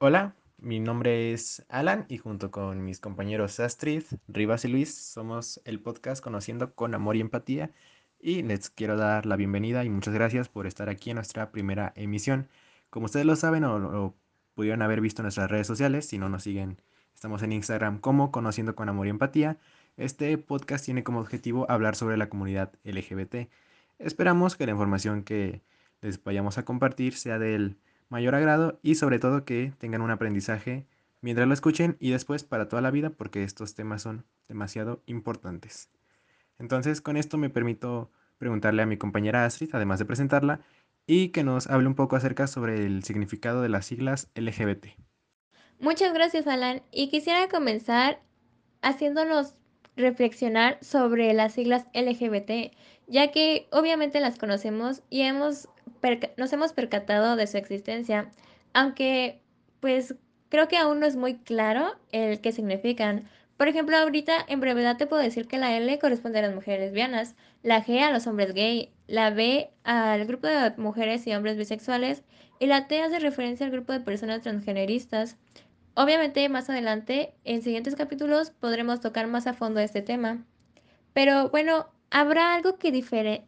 Hola, mi nombre es Alan y junto con mis compañeros Astrid, Rivas y Luis somos el podcast Conociendo con Amor y Empatía y les quiero dar la bienvenida y muchas gracias por estar aquí en nuestra primera emisión. Como ustedes lo saben o, pudieron haber visto en nuestras redes sociales, si no nos siguen, estamos en Instagram como Conociendo con Amor y Empatía. Este podcast tiene como objetivo hablar sobre la comunidad LGBT. Esperamos que la información que les vayamos a compartir sea del mayor agrado y sobre todo que tengan un aprendizaje mientras lo escuchen y después para toda la vida porque estos temas son demasiado importantes. Entonces con esto me permito preguntarle a mi compañera Astrid, además de presentarla, y que nos hable un poco acerca sobre el significado de las siglas LGBT. Muchas gracias Alan y quisiera comenzar haciéndonos reflexionar sobre las siglas LGBT, ya que obviamente las conocemos y hemos nos hemos percatado de su existencia, aunque pues creo que aún no es muy claro el qué significan. Por ejemplo, ahorita en brevedad te puedo decir que la L corresponde a las mujeres lesbianas, la G a los hombres gay, la B al grupo de mujeres y hombres bisexuales y la T hace referencia al grupo de personas transgeneristas. Obviamente más adelante, en siguientes capítulos, podremos tocar más a fondo este tema. Pero bueno, ¿habrá algo que,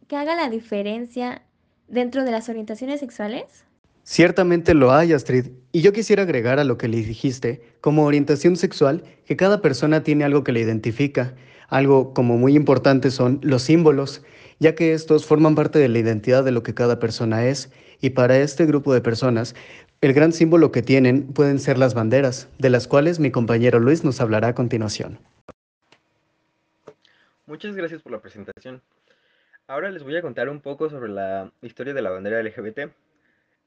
que haga la diferencia dentro de las orientaciones sexuales? Ciertamente lo hay, Astrid. Y yo quisiera agregar a lo que le dijiste, como orientación sexual, que cada persona tiene algo que le identifica. Algo como muy importante son los símbolos, ya que estos forman parte de la identidad de lo que cada persona es. Y para este grupo de personas, el gran símbolo que tienen pueden ser las banderas, de las cuales mi compañero Luis nos hablará a continuación. Muchas gracias por la presentación. Ahora les voy a contar un poco sobre la historia de la bandera LGBT.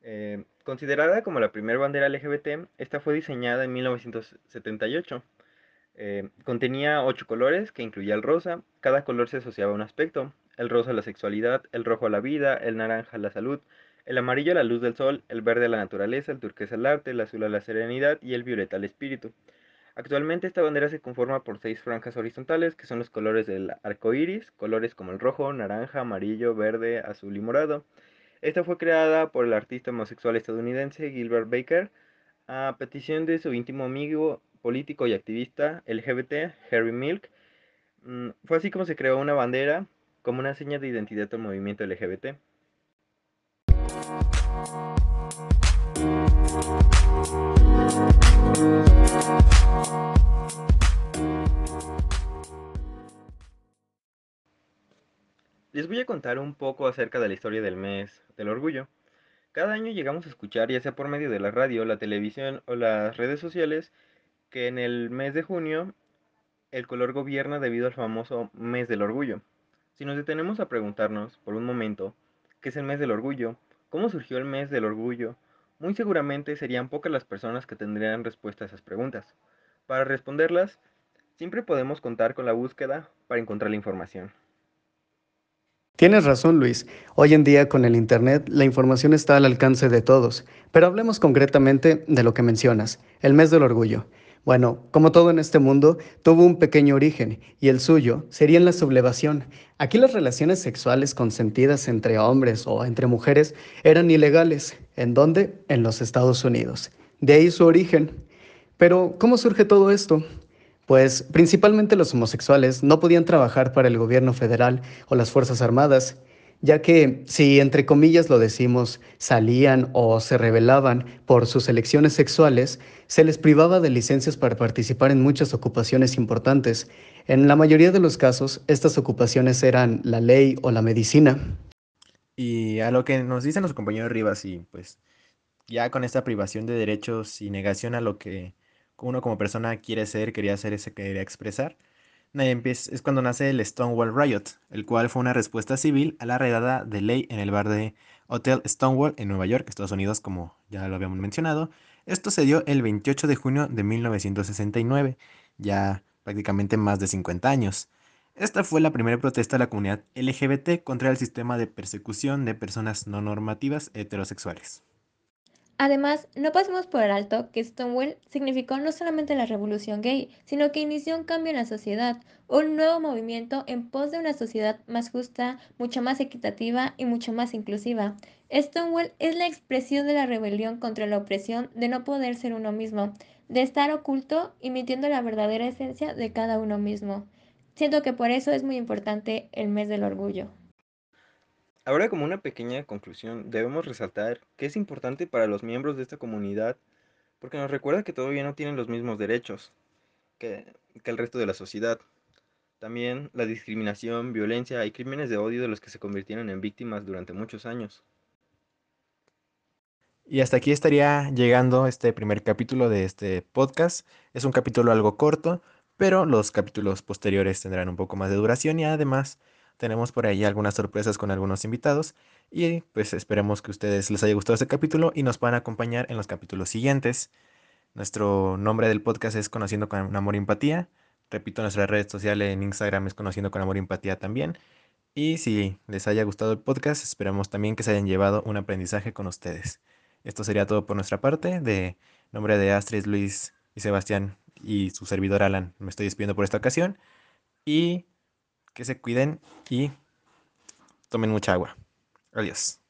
Eh, considerada como la primera bandera LGBT, esta fue diseñada en 1978. Eh, contenía ocho colores que incluía el rosa. Cada color se asociaba a un aspecto. El rosa a la sexualidad, el rojo a la vida, el naranja a la salud, el amarillo a la luz del sol, el verde a la naturaleza, el turquesa al arte, el azul a la serenidad y el violeta al espíritu. Actualmente esta bandera se conforma por seis franjas horizontales, que son los colores del arco iris, colores como el rojo, naranja, amarillo, verde, azul y morado. Esta fue creada por el artista homosexual estadounidense Gilbert Baker a petición de su íntimo amigo político y activista LGBT, Harry Milk. Mm, fue así como se creó una bandera como una seña de identidad del movimiento LGBT. Les voy a contar un poco acerca de la historia del mes del orgullo. Cada año llegamos a escuchar, ya sea por medio de la radio, la televisión o las redes sociales, que en el mes de junio el color gobierna debido al famoso mes del orgullo. Si nos detenemos a preguntarnos por un momento qué es el mes del orgullo, cómo surgió el mes del orgullo, muy seguramente serían pocas las personas que tendrían respuesta a esas preguntas. Para responderlas, siempre podemos contar con la búsqueda para encontrar la información. Tienes razón, Luis. Hoy en día con el Internet la información está al alcance de todos, pero hablemos concretamente de lo que mencionas, el mes del orgullo. Bueno, como todo en este mundo, tuvo un pequeño origen, y el suyo sería en la sublevación. Aquí las relaciones sexuales consentidas entre hombres o entre mujeres eran ilegales. ¿En dónde? En los Estados Unidos. De ahí su origen. Pero, ¿cómo surge todo esto? Pues principalmente los homosexuales no podían trabajar para el gobierno federal o las Fuerzas Armadas, ya que si entre comillas lo decimos, salían o se rebelaban por sus elecciones sexuales, se les privaba de licencias para participar en muchas ocupaciones importantes. En la mayoría de los casos, estas ocupaciones eran la ley o la medicina. Y a lo que nos dicen los compañeros Rivas, y pues ya con esta privación de derechos y negación a lo que uno como persona quiere ser, quería ser ese quería expresar. Es cuando nace el Stonewall Riot, el cual fue una respuesta civil a la redada de ley en el bar de Hotel Stonewall en Nueva York, Estados Unidos, como ya lo habíamos mencionado. Esto se dio el 28 de junio de 1969, ya prácticamente más de 50 años. Esta fue la primera protesta de la comunidad LGBT contra el sistema de persecución de personas no normativas heterosexuales. Además, no pasemos por alto que Stonewall significó no solamente la revolución gay, sino que inició un cambio en la sociedad, un nuevo movimiento en pos de una sociedad más justa, mucho más equitativa y mucho más inclusiva. Stonewall es la expresión de la rebelión contra la opresión de no poder ser uno mismo, de estar oculto y mintiendo la verdadera esencia de cada uno mismo. Siento que por eso es muy importante el mes del orgullo. Ahora como una pequeña conclusión, debemos resaltar que es importante para los miembros de esta comunidad porque nos recuerda que todavía no tienen los mismos derechos que, el resto de la sociedad. También la discriminación, violencia y crímenes de odio de los que se convirtieron en víctimas durante muchos años. Y hasta aquí estaría llegando este primer capítulo de este podcast. Es un capítulo algo corto, pero los capítulos posteriores tendrán un poco más de duración y además tenemos por ahí algunas sorpresas con algunos invitados y pues esperemos que a ustedes les haya gustado este capítulo y nos puedan acompañar en los capítulos siguientes. Nuestro nombre del podcast es Conociendo con Amor y Empatía. Repito, nuestra red social en Instagram es Conociendo con Amor y Empatía también. Y si les haya gustado el podcast, esperamos también que se hayan llevado un aprendizaje con ustedes. Esto sería todo por nuestra parte. De nombre de Astrid, Luis y Sebastián y su servidor Alan, me estoy despidiendo por esta ocasión. Y que se cuiden y tomen mucha agua. Adiós.